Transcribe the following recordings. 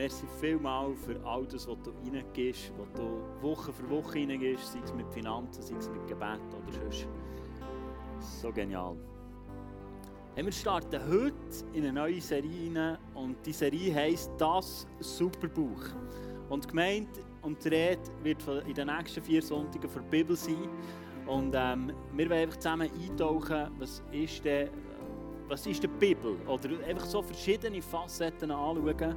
merci vielmal für all das, was du reingehst, was du Woche für Woche reingehst, sei es mit Finanzen, sei es mit Gebet oder sonst. So genial. Hey, wir starten heute in eine neue Serie rein und die Serie heisst «Das Superbuch». Und gemeint und die Rede wird in den nächsten vier Sonntagen von der Bibel sein. Und ähm, wir werden einfach zusammen eintauchen, was ist denn was ist die Bibel? Oder einfach so verschiedene Facetten anschauen.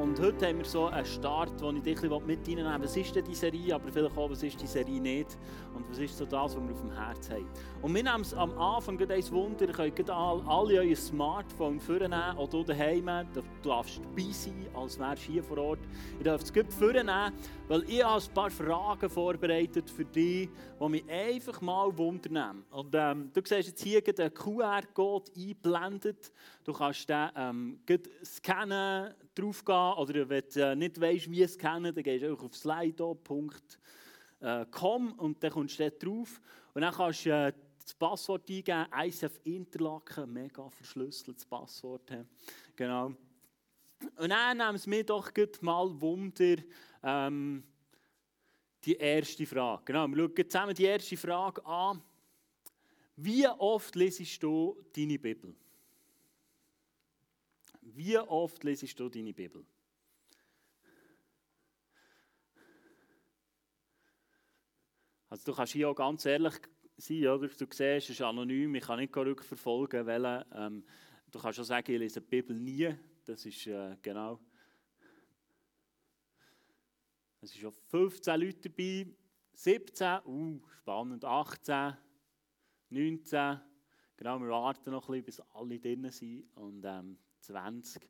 Und heute haben wir so einen Start, wo ich dich mit reinnehmen will. Was ist denn die Serie? Aber vielleicht auch, was ist die Serie nicht? Und was ist so das, was wir auf dem Herz haben? Und wir nehmen es am Anfang ein Wunder. Ihr könnt alle euer Smartphone vornehmen oder du daheim. Du darfst dabei sein, als wärst du hier vor Ort. Ihr dürft es gut vornehmen, weil ich habe ein paar Fragen vorbereitet für dich, die mich einfach mal wundern. Und ähm, du siehst jetzt hier den QR-Code einblenden eingeblendet. Du kannst den ähm, scannen, draufgehen oder wenn du äh, nicht weißt, wie scannen, dann gehst du einfach auf slido.com äh, und dann kommst du drauf. Und dann kannst du äh, das Passwort eingeben, ICF Interlaken, mega verschlüsseltes Passwort. Genau. Und dann nehmen es mir doch mal Wunder, ähm, die erste Frage. Genau, wir schauen zusammen die erste Frage an. Wie oft lesest du deine Bibel? Wie oft lesest du deine Bibel? Also du kannst hier auch ganz ehrlich sein, oder? Du siehst, es ist anonym, ich kann nicht rückverfolgen, welchen. Ähm, du kannst auch sagen, ich lese die Bibel nie. Das ist äh, genau. Es sind schon 15 Leute dabei, 17, uh, spannend, 18, 19. Genau, wir warten noch ein bisschen, bis alle drinnen sind. Und ähm, 20.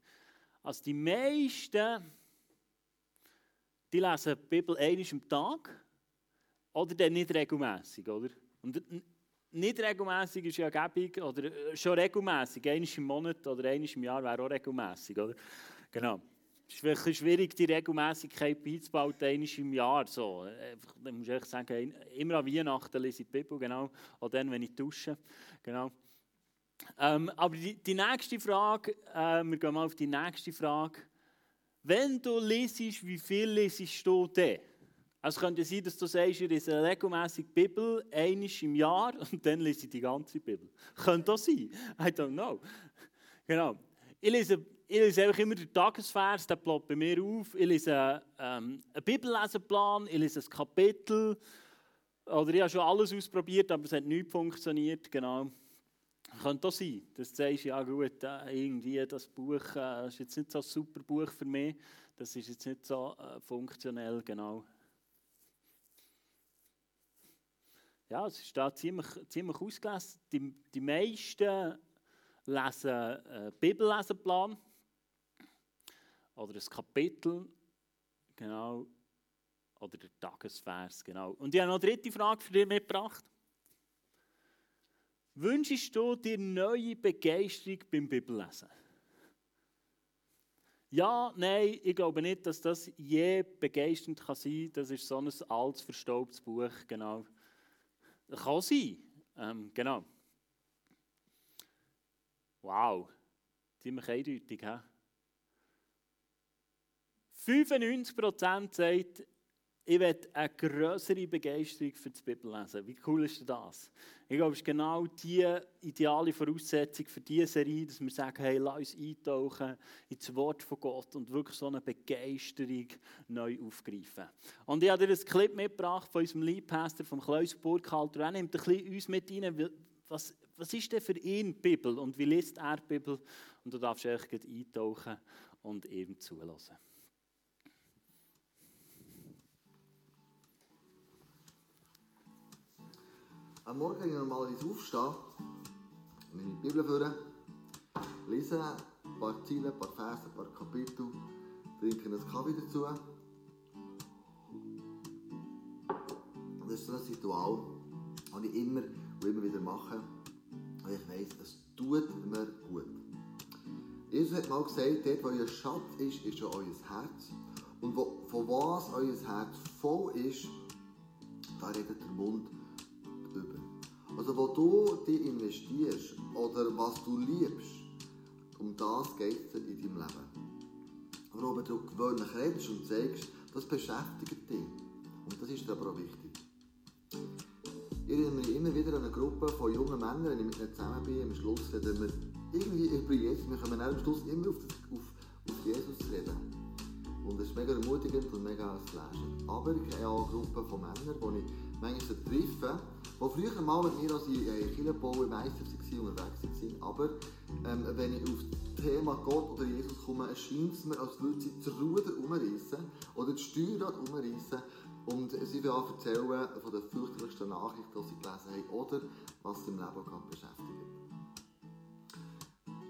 Also die meisten, die lesen die Bibel einmal am Tag oder dann nicht regelmäßig, oder? Und nicht regelmäßig ist ja gäbig, oder äh, schon regelmäßig, einmal im Monat oder einmal im Jahr wäre auch regelmäßig, oder? Genau. Es ist wirklich schwierig, die Regelmäßigkeit beizubauen, einmal im Jahr. So. Dann muss ich sagen, immer an Weihnachten lese ich die Bibel, genau. Auch dann, wenn ich dusche. Genau. Ähm, aber die, die, nächste Frage, äh, wir gehen mal auf die nächste Frage. Wenn du lesest, wie viel lesest du denn? Also es könnte sein, dass du sagst, ihr lese regelmäßig Bibel, einmal im Jahr und dann lese ich die ganze Bibel. Könnte das sein? I don't know. Genau. Ich lese, ich lese einfach immer den Tagesvers, der ploppt bei mir auf. Ich lese ähm, einen Bibelleseplan, ich lese ein Kapitel. Oder ich habe schon alles ausprobiert, aber es hat nicht funktioniert. Genau. Könnte auch sein, dass du sagst, ja gut, äh, irgendwie das Buch äh, ist jetzt nicht so ein super Buch für mich, das ist jetzt nicht so äh, funktionell, genau. Ja, es ist da ziemlich, ziemlich ausgelesen. Die, die meisten lesen einen Bibellesenplan oder ein Kapitel, genau, oder der Tagesvers, genau. Und ich habe noch eine dritte Frage für dich mitgebracht. Wünschst du dir neue Begeisterung beim Bibellesen? Ja, nein, ich glaube nicht, dass das je begeisternd kann sein kann. Das ist so ein altes, verstaubtes Buch, genau. Kann sein, ähm, genau. Wow, ziemlich eindeutig, hä? 95% sagt, ich will eine größere Begeisterung für das Bibellesen. Wie cool ist das? Ich glaube, es ist genau die ideale Voraussetzung für diese Serie, dass wir sagen, hey, lass uns eintauchen ins Wort von Gott und wirklich so eine Begeisterung neu aufgreifen. Und ich habe dir ein Clip mitgebracht von unserem Leadpastor, vom Klaus Burkhalter. Er nimmt ein bisschen uns mit rein, was, was ist denn für ihn die Bibel und wie liest er die Bibel? Und du darfst echt eintauchen und eben zulassen. Am Morgen ich normalerweise aufstehen, nehme die Bibel vor, lese ein paar Zeilen, ein paar Verse, ein paar Kapitel, trinke einen Kaffee dazu. Das ist so ein Ritual, das ich immer und immer wieder mache, weil ich weiss, es tut mir gut. Jesus hat mal gesagt, dort wo euer Schatz ist, ist schon euer Herz. Und wo, von was euer Herz voll ist, da redet der Mund also wo du dich investierst oder was du liebst, um das geht es in deinem Leben. worüber du gewöhnlich redest und zeigst, das beschäftigt dich. Und das ist aber auch wichtig. Ich erinnere mich immer wieder an eine Gruppe von jungen Männern, wenn ich mit ihnen zusammen bin, am Schluss reden wir irgendwie über Jesus. Wir kommen am Schluss immer auf, auf, auf Jesus reden. Und es ist mega ermutigend und mega flashend. Aber ich habe auch eine Gruppe von Männern, die ich manchmal treffe, die früher mal mit mir als ich Kirchenbau im Meister waren, unterwegs waren. Aber ähm, wenn ich auf das Thema Gott oder Jesus komme, erscheint es mir, als würde sie das Ruder umreißen oder das Steuerrad umreißen und sie will auch erzählen von den fürchterlichsten Nachrichten, die sie gelesen haben oder was sie im Leben gerade beschäftigt.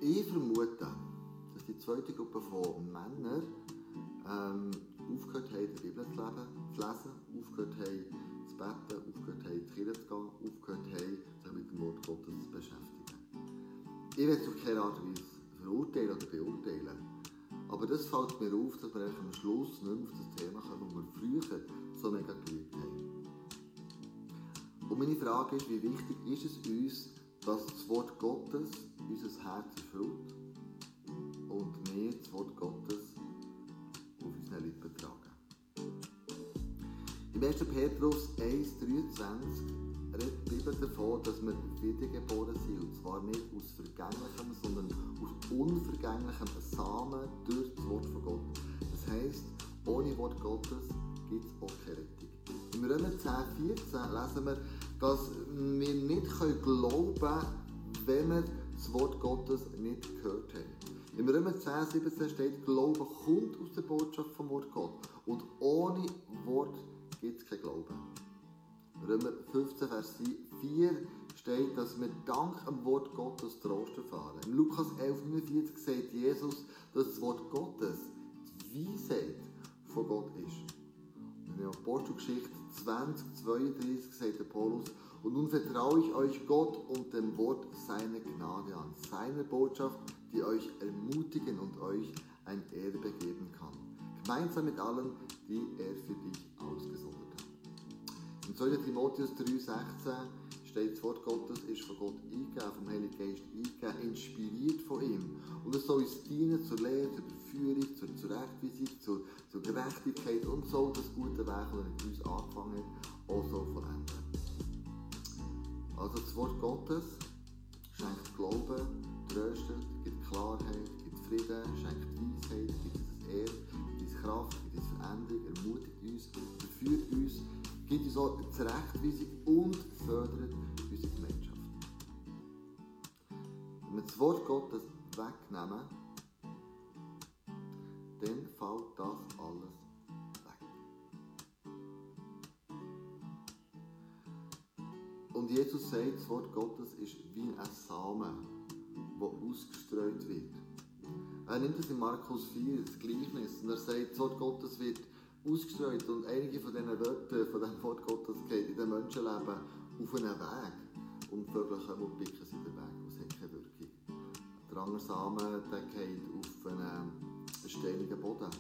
Ich vermute, dass die zweite Gruppe von Männern ähm, aufgehört haben, die Bibel zu, lesen, aufgehört haben, beten, aufgehört haben, in Kirche zu gehen, aufgehört haben, sich mit dem Wort Gottes zu beschäftigen. Ich will es auf keine Art und Weise verurteilen oder beurteilen. Aber das fällt mir auf, dass wir am Schluss nicht mehr auf das Thema kommen, das wir früher so mega geliebt haben. Und meine Frage ist, wie wichtig ist es uns, dass das Wort Gottes unser Herz erfüllt und wir das Wort Gottes Im 1. Petrus 1,23 redet die Bibel davon, dass wir wiedergeboren sind. Und zwar nicht aus vergänglichem, sondern aus unvergänglichem Samen durch das Wort von Gott. Das heisst, ohne Wort Gottes gibt es auch keine Rettung. Im Römer 10, 14 lesen wir, dass wir nicht glauben können, wenn wir das Wort Gottes nicht gehört haben. Im Römer 10, 17 steht, Glaube kommt aus der Botschaft vom Wort Gott. Und ohne Wort gibt es kein Glauben. Römer 15, Vers 4 steht, dass wir dank dem Wort Gottes Trost erfahren. Im Lukas 11, 49 sagt Jesus, dass das Wort Gottes die Weisheit von Gott ist. In der Apostelgeschichte 20, 32 sagt der Paulus, und nun vertraue ich euch Gott und dem Wort seiner Gnade an, seiner Botschaft, die euch ermutigen und euch ein Erbe geben kann. Gemeinsam mit allen, die er für dich In 2. Timotheus 3,16 steht, das Wort Gottes ist von Gott eingegeben, vom Heiligen Geist eingegeben, inspiriert von ihm. Und es soll uns dienen zur Lehre, zur Überführung, zur Zurechtweisung, zur, zur Gerechtigkeit und so das gute Werk, das er mit uns angefangen hat, auch so vollenden. Also das Wort Gottes Jesus sagt, das Wort Gottes ist wie ein Samen, der ausgestreut wird. Er nimmt es in Markus 4, das Gleichnis, und er sagt, das Wort Gottes wird ausgestreut und einige von diesen Wörtern, von dem Wort Gottes geht in den Menschenleben auf einen Weg. Und Vögel kommen und picken sie den Weg, es hat keine Wirkung. Der andere Samen der geht auf einen steinigen Boden.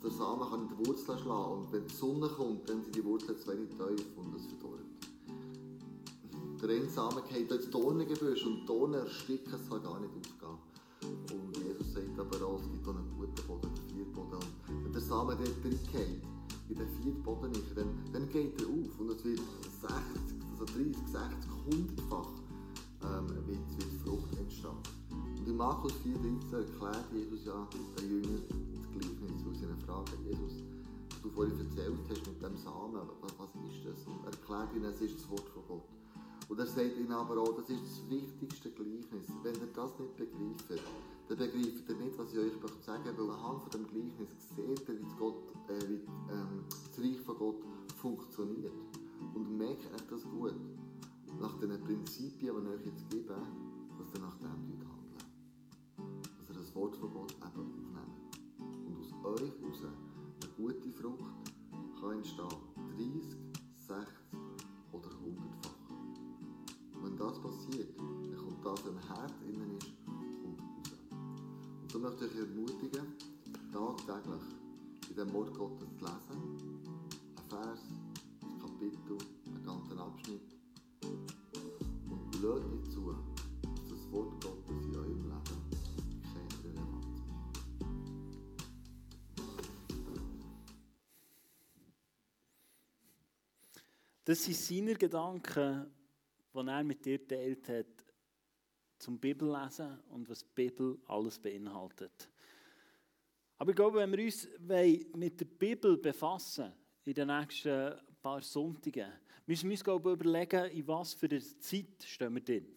Der Samen kann in die Wurzeln schlagen und wenn die Sonne kommt, dann sind die Wurzeln zu wenig tief und es verdorrt. Der eine Samen geht ins Dornengebüsch und Dornen ersticken, es kann gar nicht aufgehen. Und Jesus sagt aber auch, es gibt auch einen guten Boden, einen Vierboden. Und wenn der Samen dort reingeht, in den vierten Boden nicht, dann, dann geht er auf und es wird 60, also 30, 60, 100-fach ähm, wird, wird Frucht entstehen. Und in Markus 4,13 erklärt Jesus ja den Jüngern das Gleichnis aus seiner Frage. Jesus, du vorhin erzählt hast mit dem Samen, was, was ist das? Und er erklärt ihnen, es ist das Wort von Gott. Und er sagt ihnen aber auch, das ist das wichtigste Gleichnis. Wenn ihr das nicht begreift, dann begreift ihr nicht, was ich euch sagen möchte, weil anhand von dem Gleichnis seht ihr, wie, Gott, äh, wie ähm, das Reich von Gott funktioniert. Und merkt euch das gut. Nach den Prinzipien, die ich euch jetzt gebe, dass ihr nach dem handelt. Dass ihr das Wort von Gott eben aufnehmt. Und aus euch heraus eine gute Frucht kann entstehen. 30, 60 oder 100-fach das passiert, dann kommt das was im Herzen innen ist, kommt raus. Und so möchte ich euch ermutigen, tagtäglich in dem Wort Gottes zu lesen, ein Vers, ein Kapitel, einen ganzen Abschnitt und lasst nicht zu, dass das Wort Gottes in eurem Leben keine Relevanz hat. Das sind seine Gedanken die er mit dir teilt hat, zum Bibellesen und was die Bibel alles beinhaltet. Aber ich glaube, wenn wir uns mit der Bibel befassen in den nächsten paar Sonntagen, müssen wir uns glaube ich, überlegen, in was für einer Zeit stehen wir drin.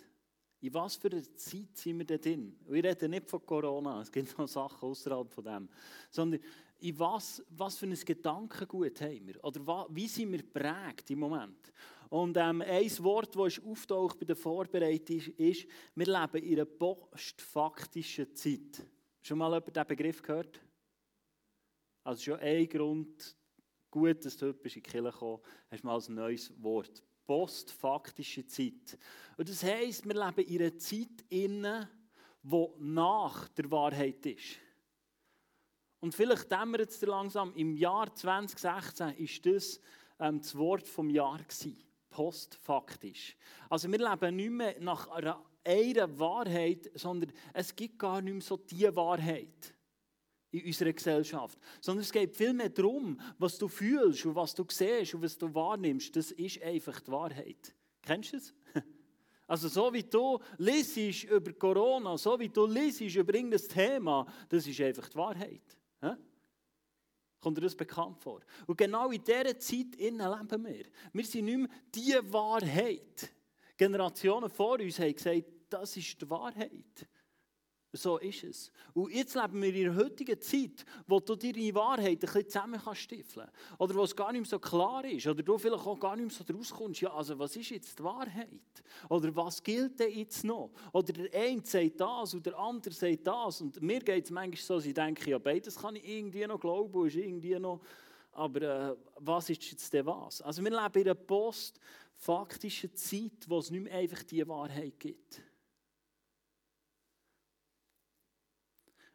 In was für einer Zeit sind wir denn drin? Wir reden nicht von Corona, es gibt noch Sachen außerhalb von dem, sondern in was, was für ein Gedankengut haben wir? Oder wie sind wir geprägt im Moment? Und ähm, ein Wort, das auftaucht bei der Vorbereitung, ist, wir leben in einer postfaktischen Zeit. Schon mal jemand diesen Begriff gehört? Also schon ein Grund, gut, dass du heute in die Kirche gekommen hast mal ein neues Wort. Postfaktische Zeit. Und das heisst, wir leben in einer Zeit inne, die nach der Wahrheit ist. Und vielleicht dämmert es dir langsam, im Jahr 2016 war das ähm, das Wort vom Jahr gewesen. Postfaktisch. Also wir leben nicht mehr nach einer, einer Wahrheit, sondern es gibt gar nicht mehr so die Wahrheit in unserer Gesellschaft. Sondern es geht vielmehr darum, was du fühlst und was du siehst und was du wahrnimmst. Das ist einfach die Wahrheit. Kennst du es? Also so wie du liest über Corona, so wie du liest über irgendein Thema, das ist einfach die Wahrheit. Kommt dir das bekannt vor? Und genau in dieser Zeit leben wir. Wir sind nicht mehr die Wahrheit. Generationen vor uns haben gesagt, das ist die Wahrheit. So ist es. Und jetzt leben wir in der heutigen Zeit, wo du deine Wahrheit ein bisschen zusammen stifteln kannst. Oder wo es gar nicht mehr so klar ist. Oder du vielleicht auch gar nicht mehr so rauskommst. Ja, also was ist jetzt die Wahrheit? Oder was gilt denn jetzt noch? Oder der eine sagt das und der andere sagt das. Und mir geht es manchmal so, dass ich denke, ja, beides kann ich irgendwie noch glauben ist irgendwie noch... Aber äh, was ist jetzt denn was? Also wir leben in einer postfaktischen Zeit, wo es nicht mehr einfach die Wahrheit gibt.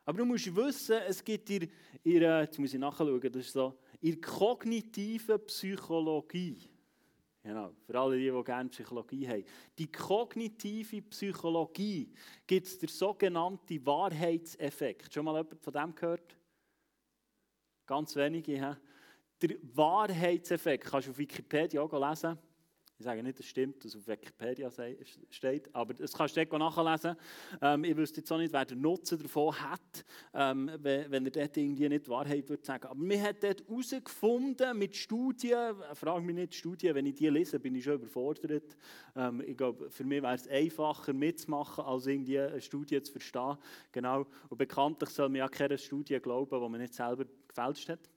Aber du musst wissen, es gibt in, in jetzt muss ich nachschauen, das ist so, in kognitiven Psychologie, genau, für alle die, die gerne Psychologie haben, die kognitive Psychologie gibt es den sogenannten Wahrheitseffekt. Schon mal jemand von dem gehört? Ganz wenige. He? Der Wahrheitseffekt, kannst du auf Wikipedia auch lesen. Ich sage nicht, es stimmt, dass auf Wikipedia steht, aber das kannst du dort nachlesen. Ähm, ich wüsste jetzt auch nicht, wer den Nutzen davon hat, ähm, wenn, er dort irgendwie nicht die Wahrheit würde sagen. Aber man hat dort herausgefunden mit Studien, frage mich nicht Studien, wenn ich die lese, bin ich schon überfordert. Ähm, ich glaube, für mich wäre es einfacher mitzumachen, als irgendwie eine Studie zu verstehen. Genau. Und bekanntlich soll man ja keine Studie glauben, die man nicht selber gefälscht hat.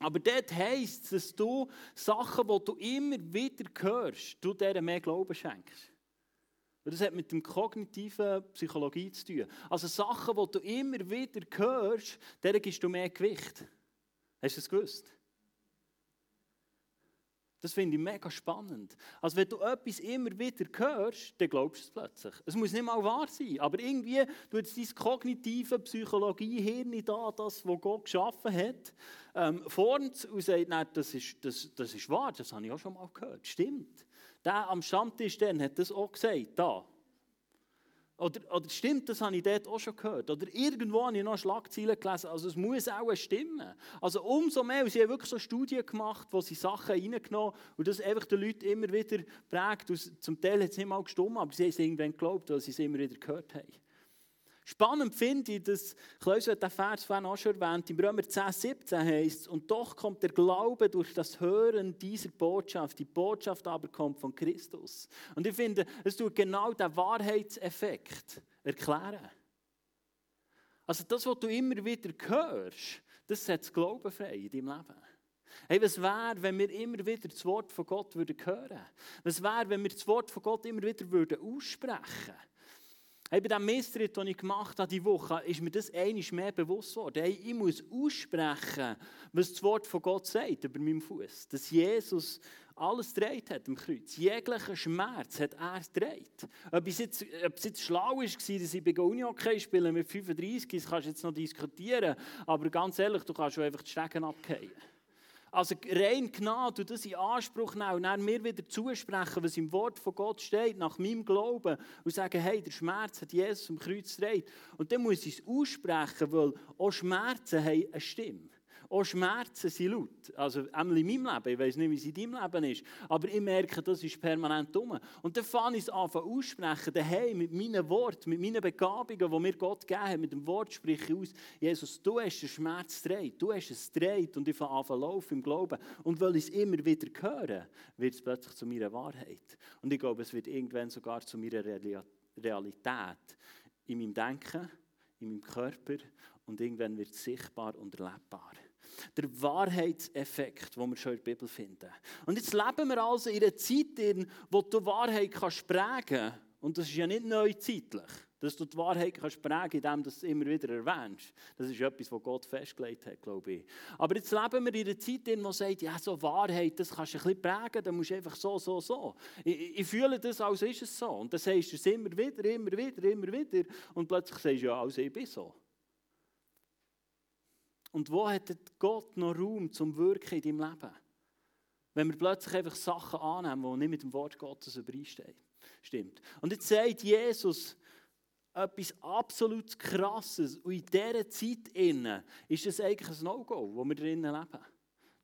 Aber dort heisst es, dass du Sachen, die du immer wieder hörst, du denen mehr Glauben schenkst. Und das hat mit der kognitiven Psychologie zu tun. Also Sachen, die du immer wieder hörst, denen gibst du mehr Gewicht. Hast du das gewusst? Das finde ich mega spannend. Also wenn du etwas immer wieder hörst, dann glaubst du es plötzlich. Es muss nicht mal wahr sein, aber irgendwie tut es dein kognitive Psychologie-Hirn da, das, was Gott geschaffen hat, ähm, formt und sagt, nein, das ist, das, das ist wahr, das habe ich auch schon mal gehört. Stimmt. Der am Stammtisch dann hat das auch gesagt, da. Oder, oder stimmt, das habe ich dort auch schon gehört. Oder irgendwo habe ich noch Schlagzeilen gelesen. Also es muss auch stimmen. Also umso mehr, sie haben wirklich so Studien gemacht, wo sie Sachen reingenommen und das einfach den Leuten immer wieder prägt. Zum Teil hat es nicht mal gestimmt, aber sie haben es irgendwann geglaubt, weil sie es immer wieder gehört haben. Spannend finde ich, dass Klaus hat den Vers vorhin auch schon erwähnt, im Römer 10, 17 heißt und doch kommt der Glaube durch das Hören dieser Botschaft. Die Botschaft aber kommt von Christus. Und ich finde, es tut genau den Wahrheitseffekt erklären. Also das, was du immer wieder hörst, das setzt Glauben frei in deinem Leben. Hey, was wäre, wenn wir immer wieder das Wort von Gott hören würden? Was wäre, wenn wir das Wort von Gott immer wieder aussprechen würden? Hey, bei diesem Misstritt, den ich gemacht habe diese Woche, ist mir das einiges mehr bewusst worden. Hey, ich muss aussprechen, was das Wort von Gott sagt über meinem Fuß. Dass Jesus alles dreht hat am Kreuz. Jeglicher Schmerz hat er gedreht. Ob es jetzt, ob es jetzt schlau war, dass ich bei Uni-Hockey spiele mit 35, das kannst du jetzt noch diskutieren. Aber ganz ehrlich, du kannst schon einfach die Stecken abgehen. Also rein Gnade und das in Anspruch nehmen und dann mir wieder zusprechen, was im Wort von Gott steht, nach meinem Glauben und sagen, hey, der Schmerz hat Jesus am Kreuz gedreht. Und dann muss ich es aussprechen, weil auch Schmerzen haben eine Stimme. Auch Schmerzen sind laut. Also einmal in meinem Leben, ich weiß nicht, wie es in deinem Leben ist, aber ich merke, das ist permanent dumm. Und dann fange ich es an aussprechen, daheim mit meinen Worten, mit meinen Begabungen, die mir Gott gegeben hat, mit dem Wort spreche ich aus, Jesus, du hast den Schmerz gedreht, du hast es gedreht und ich fange an zu laufen im Glauben. Und weil ich es immer wieder höre, wird es plötzlich zu meiner Wahrheit. Und ich glaube, es wird irgendwann sogar zu meiner Realität in meinem Denken, in meinem Körper und irgendwann wird es sichtbar und erlebbar. Der Wahrheitseffekt, den wir schon in der Bibel finden. Und jetzt leben wir also in einer Zeit, in der du Wahrheit kannst prägen Und das ist ja nicht neuzeitlich. Dass du die Wahrheit kannst prägen indem du es immer wieder erwähnst. Das ist etwas, was Gott festgelegt hat, glaube ich. Aber jetzt leben wir in einer Zeit, in der sagt, ja, so Wahrheit, das kannst du ein bisschen prägen, dann musst du einfach so, so, so. Ich, ich fühle das, als ist es so. Und dann sagst du es immer wieder, immer wieder, immer wieder. Und plötzlich sagst du, ja, also ich bin so. Und wo hat Gott noch Raum zum Wirken in deinem Leben? Wenn wir plötzlich einfach Sachen annehmen, die nicht mit dem Wort Gottes übereinstehen. Stimmt. Und jetzt sagt Jesus etwas absolut Krasses. Und in dieser Zeit innen ist das eigentlich ein No-Go, wo wir drinnen leben.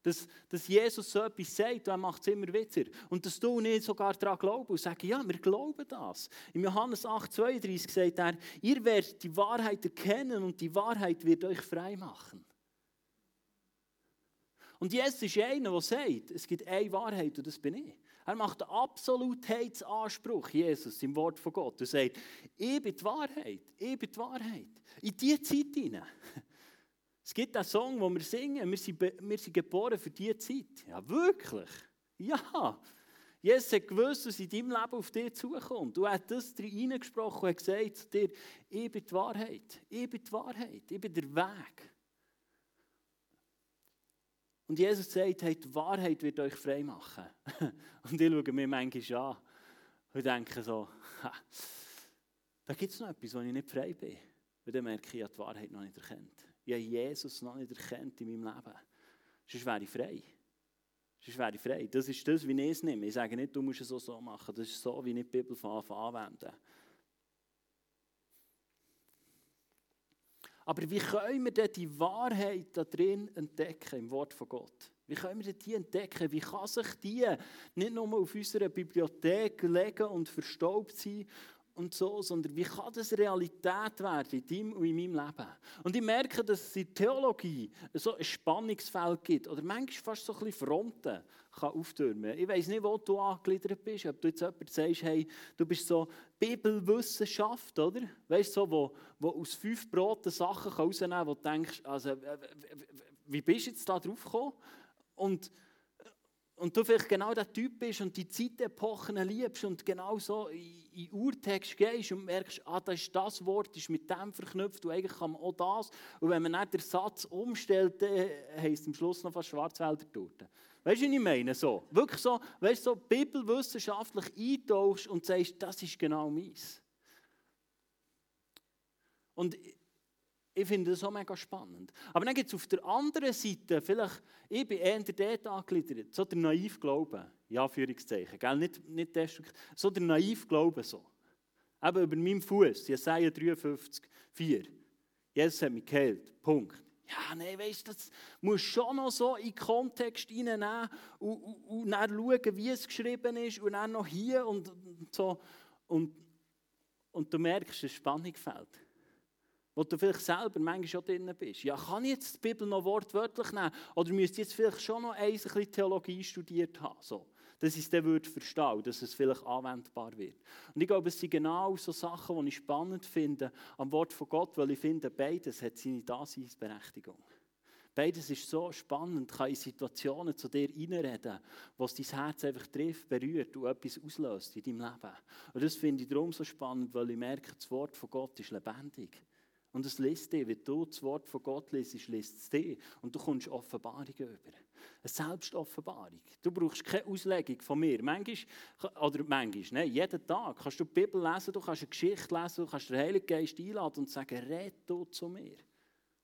Dass, dass Jesus so etwas sagt, er macht es immer wieder. Und dass du nicht sogar daran glaubst und sagst, ja, wir glauben das. Im Johannes 8,32 sagt er, ihr werdet die Wahrheit erkennen und die Wahrheit wird euch frei machen. Und Jesus ist einer, der sagt, es gibt eine Wahrheit und das bin ich. Er macht einen Absolutheitsanspruch, Jesus, im Wort von Gott. Er sagt, ich bin die Wahrheit, ich bin die Wahrheit. In diese Zeit hinein. Es gibt einen Song, den wir singen, wir sind, wir sind geboren für diese Zeit. Ja, wirklich? Ja. Jesus hat gewusst, was in deinem Leben auf dich zukommt. Du hast das reingesprochen und gesagt zu dir, ich bin die Wahrheit, ich bin die Wahrheit, ich bin der Weg. Und Jesus sagt, hey, die Wahrheit wird euch frei machen. Und ich schaue mir manchmal an und denke so, da gibt es noch etwas, wo ich nicht frei bin. Und dann merke ich, ich habe die Wahrheit noch nicht erkannt. Ich habe Jesus noch nicht erkannt in meinem Leben. Sonst wäre ich frei. Sonst wäre ich frei. Das ist das, wie ich es nehme. Ich sage nicht, du musst es so, so machen. Das ist so, wie ich die Bibel von Anfang anwende. Aber wie können wir denn die Wahrheit da drin entdecken, im Wort von Gott? Wie können wir die entdecken? Wie kann sich die nicht nur auf unserer Bibliothek legen und verstaubt sein und so, sondern wie kann das Realität werden in deinem und in meinem Leben? Und ich merke, dass es in Theologie so ein Spannungsfeld gibt oder manchmal fast so ein bisschen Fronten kann auftürmen. Ich weiß nicht, wo du angegliedert bist, ob du jetzt jemand sagst, hey, du bist so Bibelwissenschaft, oder? Weißt du, so, wo, wo aus fünf Broten Sachen rausnehmen kann, wo du denkst, also, wie bist du jetzt da drauf gekommen? Und, und du vielleicht genau der Typ bist und die Zeitepochen liebst und genau so in, in Urtext gehst und merkst, ah, das, ist das Wort ist mit dem verknüpft und eigentlich kann man auch das. Und wenn man nicht den Satz umstellt, dann heisst es am Schluss noch fast Schwarzwälder Torte. Weißt du, was ich meine? So, wirklich so, weißt du, so bibelwissenschaftlich eintauchst und sagst, das ist genau meins. Und ich finde das auch mega spannend. Aber dann gibt es auf der anderen Seite, vielleicht, ich bin eher dort angegliedert, so der naiv Glauben, ja, Führungszeichen, gell? Nicht, nicht destruktiv, so der naiv Glauben so. Eben über meinem Fuß, Jesaja 53, 4. Jesus hat mich geheilt, Punkt. Ja, nein, weißt du, das muss schon noch so in den Kontext hineinnehmen und, und, und dann schauen, wie es geschrieben ist und dann noch hier und, und so. Und, und du merkst, das Spannung fällt. Wo du vielleicht selber manchmal schon drin bist. Ja, kann ich jetzt die Bibel noch wortwörtlich nehmen? Oder müsste ich jetzt vielleicht schon noch ein bisschen Theologie studiert haben? So dass ich es dann würde verstehen dass es vielleicht anwendbar wird. Und ich glaube, es sind genau so Sachen, die ich spannend finde am Wort von Gott, weil ich finde, beides hat seine Daseinsberechtigung. Beides ist so spannend, kann in Situationen zu dir reinreden, was dein Herz einfach trifft, berührt und etwas auslöst in deinem Leben. Und das finde ich darum so spannend, weil ich merke, das Wort von Gott ist lebendig. Und es liest dich, wenn du das Wort von Gott liest, liest es dich. Und du kommst Offenbarungen über. Eine Selbstoffenbarung. Du brauchst keine Auslegung von mir. Manchmal, oder manchmal, nein, jeden Tag kannst du die Bibel lesen, du kannst eine Geschichte lesen, du kannst den Heiligen Geist einladen und sagen, red du zu mir.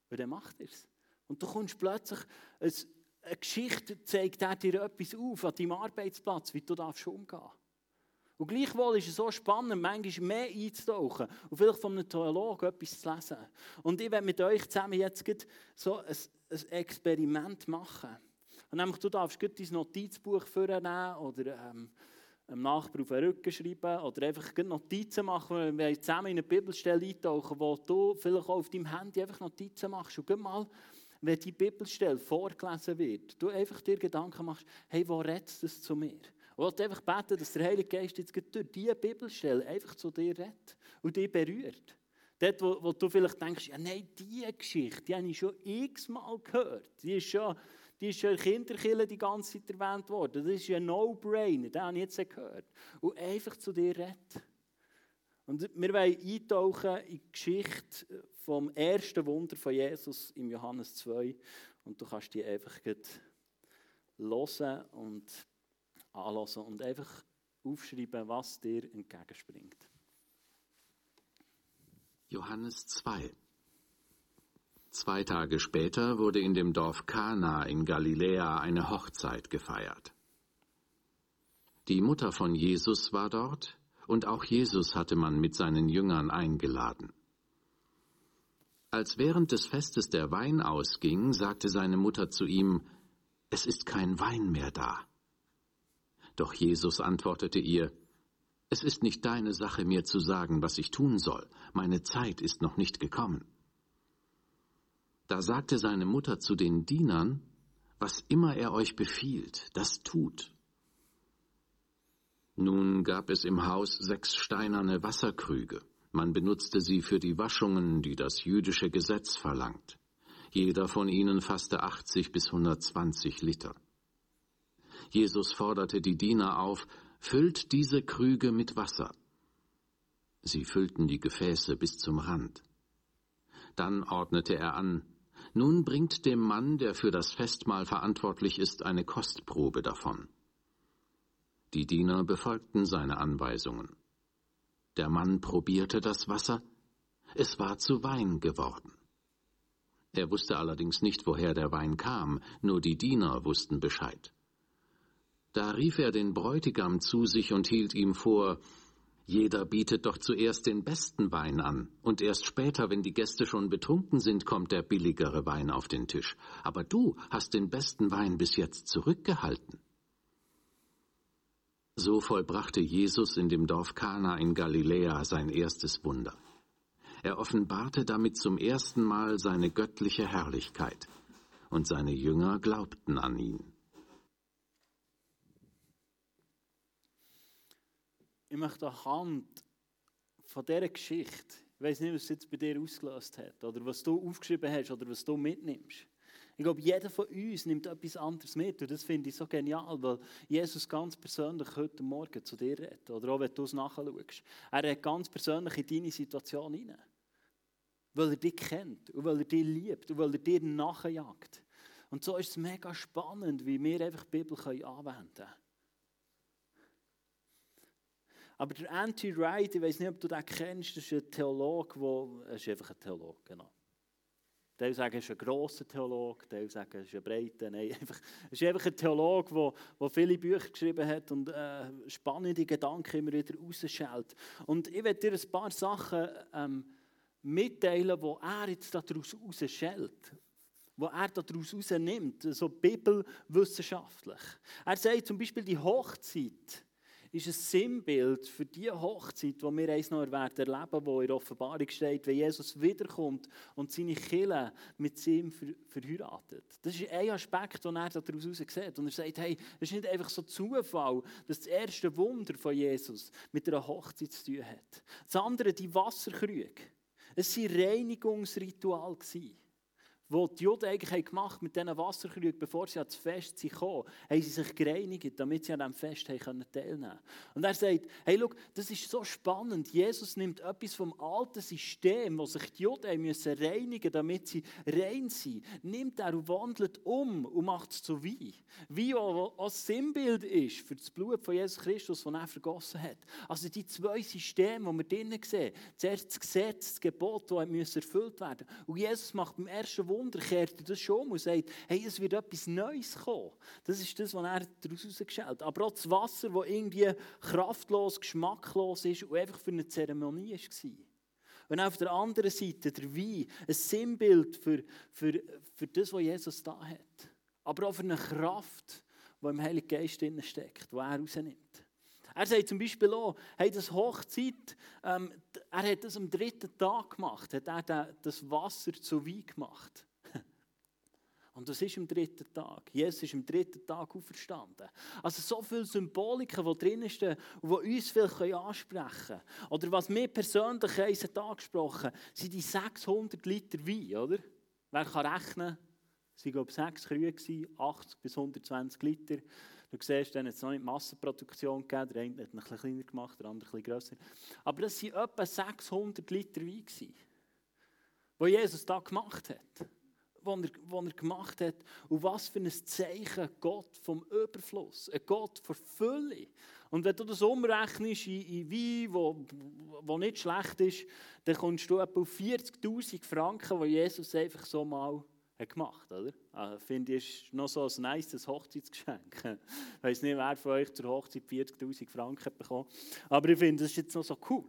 Und dann macht er es. Und du kommst plötzlich, eine Geschichte zeigt dir etwas auf an deinem Arbeitsplatz, wie du darfst umgehen und gleichwohl ist es so spannend, manchmal mehr einzutauchen und vielleicht von einem Theologen etwas zu lesen. Und ich werde mit euch zusammen jetzt so ein, ein Experiment machen. Und nämlich, du darfst dein Notizbuch vornehmen oder ähm, einem Nachbar auf den Rücken schreiben oder einfach Notizen machen. Wir zusammen in eine Bibelstelle eintauchen, wo du vielleicht auch auf deinem Handy einfach Notizen machst. Und mal, wenn die Bibelstelle vorgelesen wird, du einfach dir Gedanken machst, hey, wo redet das zu mir? Und einfach beten, dass der Heilige Geist jetzt durch diese Bibelstelle einfach zu dir redet und dich berührt. Dort, wo, wo, du vielleicht denkst, ja nein, diese Geschichte, die habe ich schon x-mal gehört. Die ist schon, die ist schon in Kinderkille die ganze Zeit erwähnt worden. Das ist ein No-Brainer, den habe ich jetzt gehört. Und einfach zu dir redet. Und wir wollen eintauchen in die Geschichte vom ersten Wunder von Jesus im Johannes 2. Und du kannst die einfach hören und anlassen und einfach aufschreiben, was dir entgegenspringt. Johannes 2 Zwei Tage später wurde in dem Dorf Kana in Galiläa eine Hochzeit gefeiert. Die Mutter von Jesus war dort, und auch Jesus hatte man mit seinen Jüngern eingeladen. Als während des Festes der Wein ausging, sagte seine Mutter zu ihm, Es ist kein Wein mehr da. Doch Jesus antwortete ihr, es ist nicht deine Sache, mir zu sagen, was ich tun soll. Meine Zeit ist noch nicht gekommen. Da sagte seine Mutter zu den Dienern, was immer er euch befiehlt, das tut. Nun gab es im Haus sechs steinerne Wasserkrüge. Man benutzte sie für die Waschungen, die das jüdische Gesetz verlangt. Jeder von ihnen fasste 80 bis 120 Liter. Jesus forderte die Diener auf, Füllt diese Krüge mit Wasser. Sie füllten die Gefäße bis zum Rand. Dann ordnete er an, nun bringt dem Mann, der für das Festmahl verantwortlich ist, eine Kostprobe davon. Die Diener befolgten seine Anweisungen. Der Mann probierte das Wasser, es war zu Wein geworden. Er wusste allerdings nicht, woher der Wein kam, nur die Diener wussten Bescheid. Da rief er den Bräutigam zu sich und hielt ihm vor, jeder bietet doch zuerst den besten Wein an, und erst später, wenn die Gäste schon betrunken sind, kommt der billigere Wein auf den Tisch. Aber du hast den besten Wein bis jetzt zurückgehalten. So vollbrachte Jesus in dem Dorf Kana in Galiläa sein erstes Wunder. Er offenbarte damit zum ersten Mal seine göttliche Herrlichkeit, und seine Jünger glaubten an ihn. Ich möchte anhand von dieser Geschichte, ich weiß nicht, was es jetzt bei dir ausgelöst hat, oder was du aufgeschrieben hast, oder was du mitnimmst. Ich glaube, jeder von uns nimmt etwas anderes mit. Und das finde ich so genial, weil Jesus ganz persönlich heute Morgen zu dir redet. Oder auch wenn du es nachschaust. Er redet ganz persönlich in deine Situation hinein. Weil er dich kennt und weil er dich liebt und weil er dir nachjagt. Und so ist es mega spannend, wie wir einfach die Bibel anwenden können. Aber der Anti-Wright, ich weiß nicht, ob du den kennst, das ist ein Theologe, wo, er ist einfach ein Theologe, genau. Teil sagen, er ist ein grosser Theologe, Teil sagen, er ist ein breiter. Nein, einfach, er ist einfach ein Theologe, der, der viele Bücher geschrieben hat und äh, spannende Gedanken immer wieder rausschält. Und ich werde dir ein paar Sachen ähm, mitteilen, die er jetzt daraus rausschält. Die er daraus rausnimmt, so bibelwissenschaftlich. Er sagt zum Beispiel, die Hochzeit ist ein Sinnbild für die Hochzeit, die wir eins noch werden wo in der Offenbarung steht, wenn Jesus wiederkommt und seine Kinder mit ihm verheiratet. Das ist ein Aspekt, den er daraus sieht. Und er sagt, hey, es ist nicht einfach so Zufall, dass das erste Wunder von Jesus mit einer Hochzeit zu tun hat. Das andere, die Wasserkrüge. Es waren Reinigungsrituale wo die Juden eigentlich gemacht mit diesen Wasserkrügen, bevor sie ans Fest kamen, haben sie sich gereinigt, damit sie an diesem Fest teilnehmen konnten. Und er sagt, hey, schau, das ist so spannend. Jesus nimmt etwas vom alten System, wo sich die Juden müssen reinigen damit sie rein sind, nimmt er und wandelt um und macht es zu Wein. Wein, auch ein Sinnbild ist für das Blut von Jesus Christus, das er vergossen hat. Also die zwei Systeme, die wir drinnen sehen, zuerst das Gesetz, das Gebot, das erfüllt werden muss. Und Jesus macht beim ersten Wunder Wunder kehrt das schon um und sagt, hey, es wird etwas Neues kommen. Das ist das, was er daraus herausgestellt Aber auch das Wasser, das irgendwie kraftlos, geschmacklos ist und einfach für eine Zeremonie war. Und auf der anderen Seite der Wein, ein Sinnbild für, für, für das, was Jesus da hat. Aber auch für eine Kraft, die im Heiligen Geist steckt, die er rausnimmt. Er sagt zum Beispiel auch, hey, das Hochzeit, ähm, er hat das am dritten Tag gemacht, hat er das Wasser zu Wein gemacht. Und das ist am dritten Tag. Jesus ist am dritten Tag auferstanden. Also so viele Symboliken, die drin stehen und die uns vielleicht ansprechen können. Oder was mir persönlich hat angesprochen sind die 600 Liter Wein, oder? Wer kann rechnen? Es waren, glaube ich, sechs Kühe, 80 bis 120 Liter. Du siehst, dann hat es noch nicht Massenproduktion gegeben. Der eine hat ein bisschen kleiner gemacht, der andere ein bisschen grösser. Aber das waren etwa 600 Liter Wein, die Jesus da gemacht hat was er, was er gemacht hat. Und was für ein Zeichen Gott vom Überfluss, ein Gott von Fülle. Und wenn du das umrechnest in, in Wein, wo, wo nicht schlecht ist, dann kommst du etwa auf 40'000 Franken, die Jesus einfach so mal hat gemacht hat. Also, finde ich, ist noch so ein nice Hochzeitsgeschenk. Ich weiß nicht, wer von euch zur Hochzeit 40'000 Franken hat bekommen. Aber ich finde, das ist jetzt noch so cool.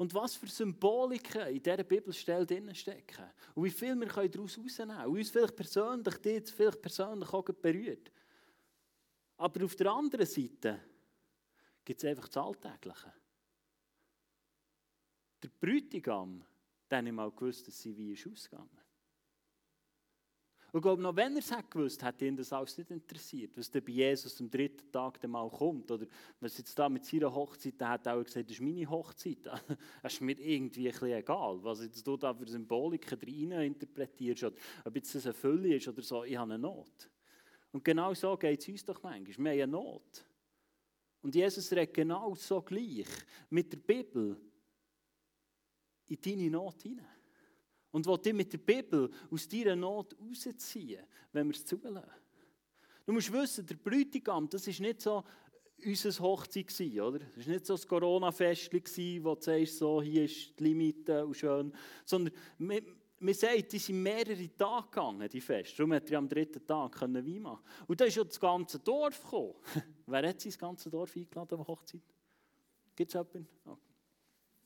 Und was für Symboliken in dieser Bibelstelle drin stecken. Und wie viel wir daraus herausnehmen können. Und uns vielleicht persönlich, die vielleicht persönlich auch berührt. Aber auf der anderen Seite gibt es einfach das Alltägliche. Der Bräutigam, der hat mal gewusst, dass sie wie ist ausgegangen. Und glaube, noch wenn er es gewusst, hat ihn das alles nicht interessiert, was dann bei Jesus am dritten Tag dann mal kommt. Oder was jetzt da mit seiner Hochzeit, der hat auch gesagt, das ist meine Hochzeit. Es ist mir irgendwie ein bisschen egal, was jetzt du da für Symboliken rein interpretierst, oder ob jetzt das eine Fülle ist oder so, ich habe eine Not. Und genau so geht es uns doch manchmal. Wir haben eine Not. Und Jesus redet genau so gleich mit der Bibel in deine Not hinein. Und will dich mit der Bibel aus deiner Not rausziehen, wenn wir es zulassen. Du musst wissen, der Bräutigam, das ist nicht so unser Hochzeit oder? Das war nicht so das Corona-Fest, wo du sagst, so, hier ist die Limite und schön, sondern man, man sagt, die sind mehrere Tage gegangen, die Fest. Darum hat er am dritten Tag Wein machen Und da ist ja das ganze Dorf gekommen. Wer hat sein ganze Dorf eingeladen an Hochzeit? Gibt es jemanden? Oh.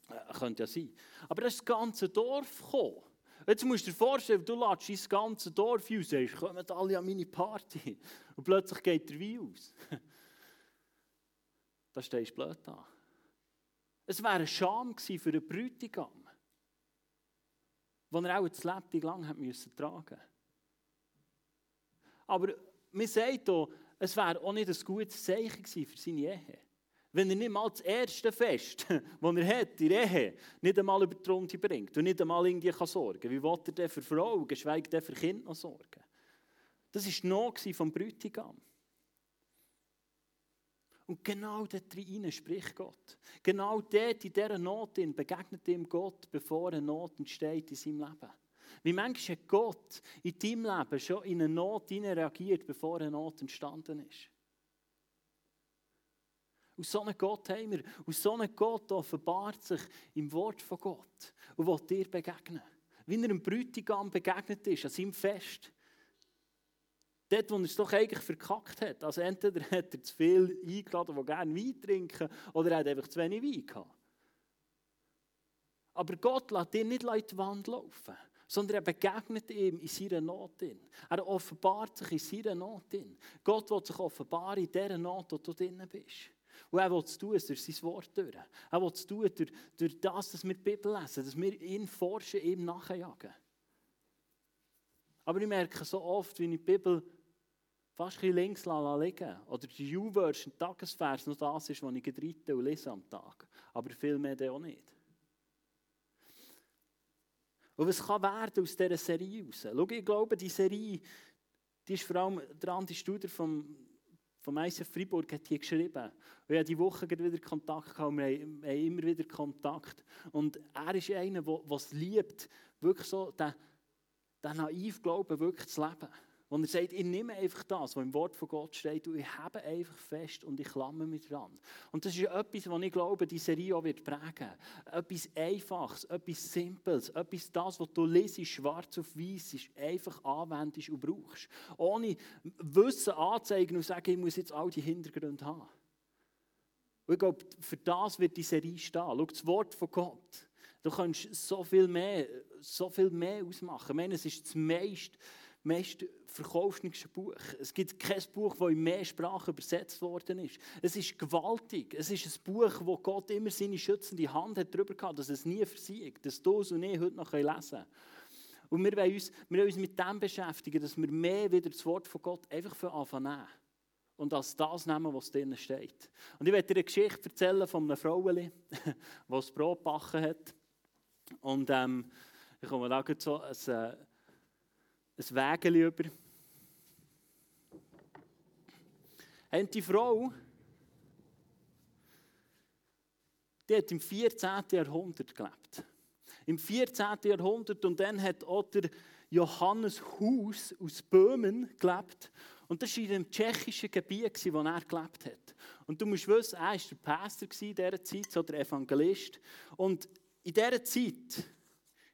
Äh, könnte ja sein. Aber da ist das ganze Dorf gekommen. Jetzt musst du dir vorstellen, du lädst dein ganze Dorf aus, sagst, kommen alle an meine Party. Und plötzlich geht der Wein aus. da stehst du blöd da. Es wäre eine Scham für einen Bräutigam, den er auch das Leben lang hat müssen tragen Aber man sagt hier, es wäre auch nicht ein gutes Zeichen für seine Ehe. Wenn er nicht mal das erste Fest, das er hat, die Ehe, nicht einmal über die Runde bringt und nicht einmal irgendwie kann sorgen kann, wie will er denn für Frau, geschweige denn für Kinder noch sorgen? Das war noch vom Bräutigam. Und genau dort rein spricht Gott. Genau dort, in dieser Not begegnet ihm Gott, bevor eine Not entsteht in seinem Leben. Wie manchmal hat Gott in deinem Leben schon in eine Not reagiert, bevor eine Not entstanden ist. Und so einen Gott haben wir. Und so ein Gott offenbart sich im Wort von Gott und will dir begegnen. Wie er einem Bräutigam begegnet ist, an seinem Fest. Dort, wo er es doch eigentlich verkackt hat. Also entweder hat er zu viel eingeladen, die gerne Wein trinken, oder er hat einfach zu wenig Wein gehabt. Aber Gott lässt dir nicht in die Wand laufen, sondern er begegnet ihm in seiner Not. Er offenbart sich in seiner Not. Gott will sich offenbaren in dieser Not, wo du drin bist. Und er will es tun durch sein Wort. Durch. Er will es tun durch, durch das, dass wir die Bibel lesen, dass wir ihn forschen, ihm nachjagen. Aber ich merke so oft, wie ich die Bibel fast ein links liegen Oder die U-Version, Tagesvers, noch das ist, was ich gedreite und lese am Tag. Aber viel mehr auch nicht. Und was kann werden aus dieser Serie raus? Schau, ich glaube, die Serie, die ist vor allem der Andi Studer vom vom ICF Freiburg hat hier geschrieben. Wir haben die Woche wieder Kontakt gehabt, wir haben, immer wieder Kontakt. Und er ist einer, der es liebt, wirklich so den, den naiv Glauben wirklich zu leben. Und er sagt, ich nehme einfach das, was im Wort von Gott steht, und ich habe einfach fest und ich klammer mich dran. Und das ist etwas, was ich glaube, die Serie auch wird prägen. Etwas Einfaches, etwas Simples, etwas das, was du lesest, schwarz auf weiß, einfach anwendest und brauchst. Ohne Wissen anzeigen und sagen, ich muss jetzt all die Hintergründe haben. Und ich glaube, für das wird die Serie stehen. Schau, das Wort von Gott. Du kannst so viel mehr, so viel mehr ausmachen. Ich meine, es ist das meist, meist verkaufendste Buch. Es gibt kein Buch, das in mehr Sprachen übersetzt worden ist. Es ist gewaltig. Es ist ein Buch, wo Gott immer seine schützende Hand hat darüber gehabt, dass es nie versiegt, dass du und ich heute noch lesen können. Und wir wollen, uns, wir wollen uns mit dem beschäftigen, dass wir mehr wieder das Wort von Gott einfach für anfangen und als das nehmen, was drinnen steht. Und ich werde dir eine Geschichte erzählen von einem Fraueli, das Brot gebacken hat. Und ähm, ich komme da so ein, ein Wägeli über. Und die Frau, die hat im 14. Jahrhundert gelebt. Im 14. Jahrhundert und dann hat auch der Johannes Hus aus Böhmen gelebt. Und das war in dem tschechischen Gebiet, wo er gelebt hat. Und du musst wissen, er war der Pastor in dieser Zeit, so der Evangelist. Und in dieser Zeit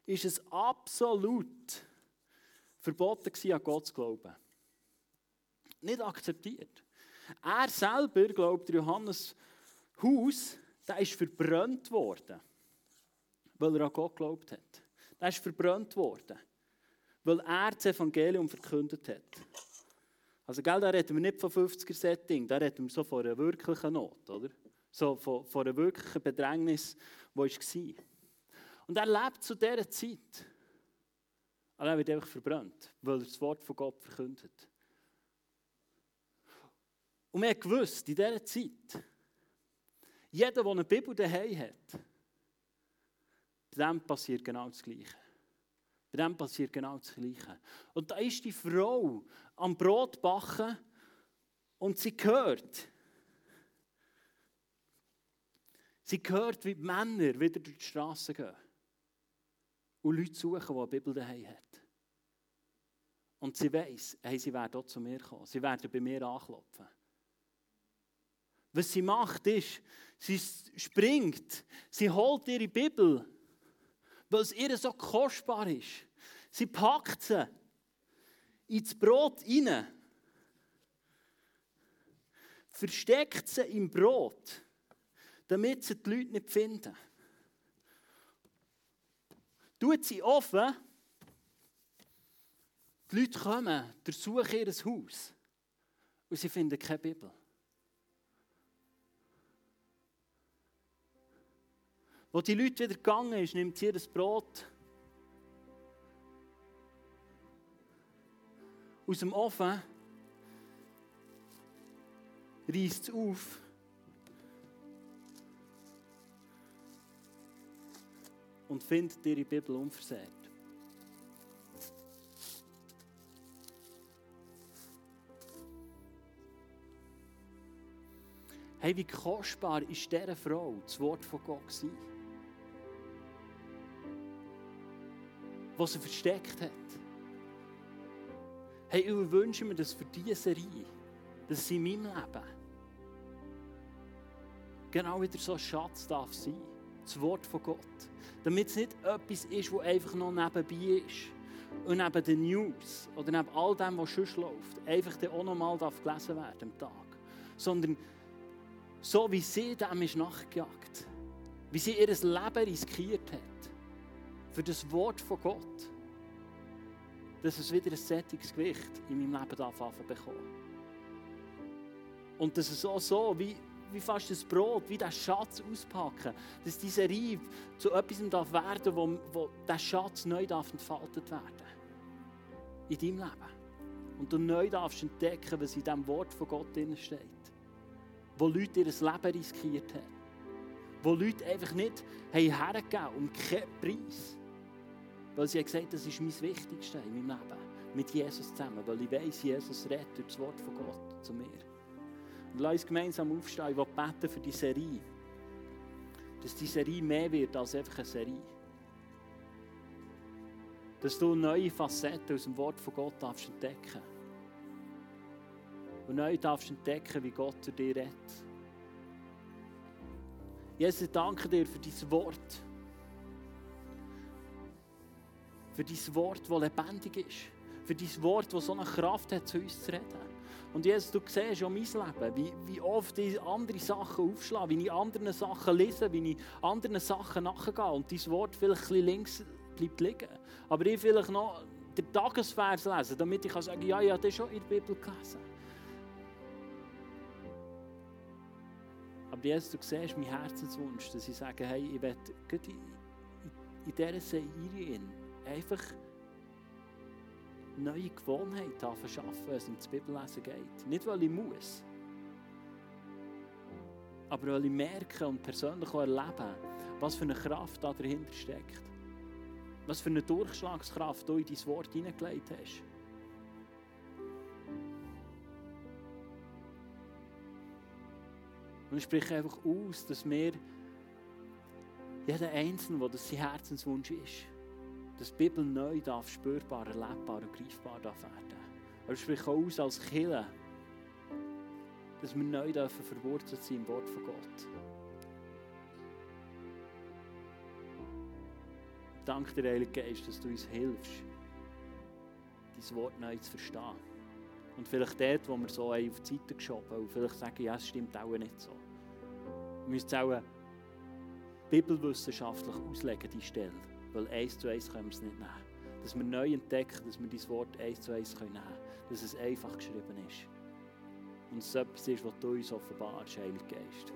ist es absolut verboten an Gott zu glauben. Nicht akzeptiert. Er selber, glaubt Johannes Haus, der ist verbrannt worden, weil er an Gott geglaubt hat. Der ist verbrannt worden, weil er das Evangelium verkündet hat. Also, gell, da reden wir nicht von 50er-Setting, da reden wir so von einer wirklichen Not, oder? So von, von einer wirklichen Bedrängnis, die war. Und er lebt zu dieser Zeit. Aber er wird einfach verbrannt, weil er das Wort von Gott verkündet. Und wir gewusst, in dieser Zeit, jeder, der eine Bibel daheim hat, bei dem passiert genau das Gleiche. Bei dem passiert genau das Gleiche. Und da ist die Frau am Brot backen und sie hört, sie hört, wie die Männer wieder durch die Straße gehen und Leute suchen, die eine Bibel daheim haben. Und sie weiß, hey, sie werden auch zu mir kommen. Sie werden bei mir anklopfen. Was sie macht, ist, sie springt, sie holt ihre Bibel, weil es ihr so kostbar ist. Sie packt sie ins Brot hinein, versteckt sie im Brot, damit sie die Leute nicht finden tut sie offen. Die Leute kommen, durchsuchen ihr Haus und sie finden keine Bibel. Wo die Leute wieder gegangen ist, nimmt sie das Brot aus dem Ofen, reißt es auf und findet ihre Bibel unversehrt. Hey, wie kostbar ist dieser Frau das Wort von Gott gewesen? Was sie versteckt hat. Hey, ich wünsche mir das für diese Serie, dass es in meinem Leben genau wieder so ein Schatz darf sein. Das Wort von Gott. Damit es nicht etwas ist, das einfach noch nebenbei ist. Und neben den News oder neben all dem, was sonst läuft, einfach dann auch noch mal gelesen werden am Tag. Sondern so wie sie dem ist nachgejagt. Wie sie ihr Leben riskiert hat. Für das Wort von Gott. Dass es wieder ein sättiges Gewicht in meinem Leben darf bekommen. Und dass es auch so, wie, wie fast das Brot, wie der Schatz auspacken, dass diese Reif zu etwas darf werden, wo, wo der Schatz neu darf entfaltet werden in deinem Leben. Und du neu darfst entdecken, was in diesem Wort von Gott drin steht. Wo Leute ihr Leben riskiert haben. Wo Leute einfach nicht hergegeben haben, um keinen Preis. Weil sie haben gesagt, das ist mein Wichtigste in meinem Leben. Mit Jesus zusammen. Weil ich weiß, Jesus redet durch das Wort von Gott zu mir. Und lass uns gemeinsam aufstehen. Ich will beten für die Serie. Dass die Serie mehr wird als einfach eine Serie. Dass du neue Facetten aus dem Wort von Gott darfst entdecken Und neu darfst entdecken, wie Gott zu dir redet. Jesus, ich danke dir für dein Wort. Für dein Wort, das lebendig ist. Für dein Wort, das so eine Kraft hat, zu uns zu reden. Und Jesus, du siehst auch mein Leben, wie, wie oft ich andere Sachen aufschlage, wie ich andere Sachen lese, wie ich anderen Sachen nachgehe und dein Wort vielleicht ein links bleibt liegen. Aber ich vielleicht noch den Tagesvers lesen, damit ich kann sagen ja, ja, das schon in der Bibel gelesen. Aber Jesus, du siehst mein Herzenswunsch, dass ich sage, hey, ich will in, in dieser Serie einfach neue Gewohnheiten verschaffen, wenn es um das Bibellesen geht. Nicht, weil ich muss, aber weil ich merke und persönlich erlebe, was für eine Kraft da dahinter steckt. Was für eine Durchschlagskraft du in dein Wort hineingelegt hast. Und ich spreche einfach aus, dass wir jeder Einzelne, der das sein Herzenswunsch ist, dass die Bibel neu darf spürbar, erlebbar und greifbar darf werden. Aber ich spreche auch aus als Killer, dass wir neu dürfen verwurzelt sein im Wort von Gott. Dank dir, Heilige Geist, dass du uns hilfst, dein Wort neu zu verstehen. Und vielleicht dort, wo wir so auf die Seite geschoben und vielleicht sagen, ja, es stimmt auch nicht so. Wir müssen auch bibelwissenschaftlich auslegen, die Stelle. Weil eins zu eins können wir es nicht nehmen. Dass wir neu entdecken, dass wir dieses Wort eins zu eins nehmen können. Dass es einfach geschrieben ist. Und es etwas ist, was du uns offenbarst, Heilige Geist.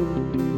you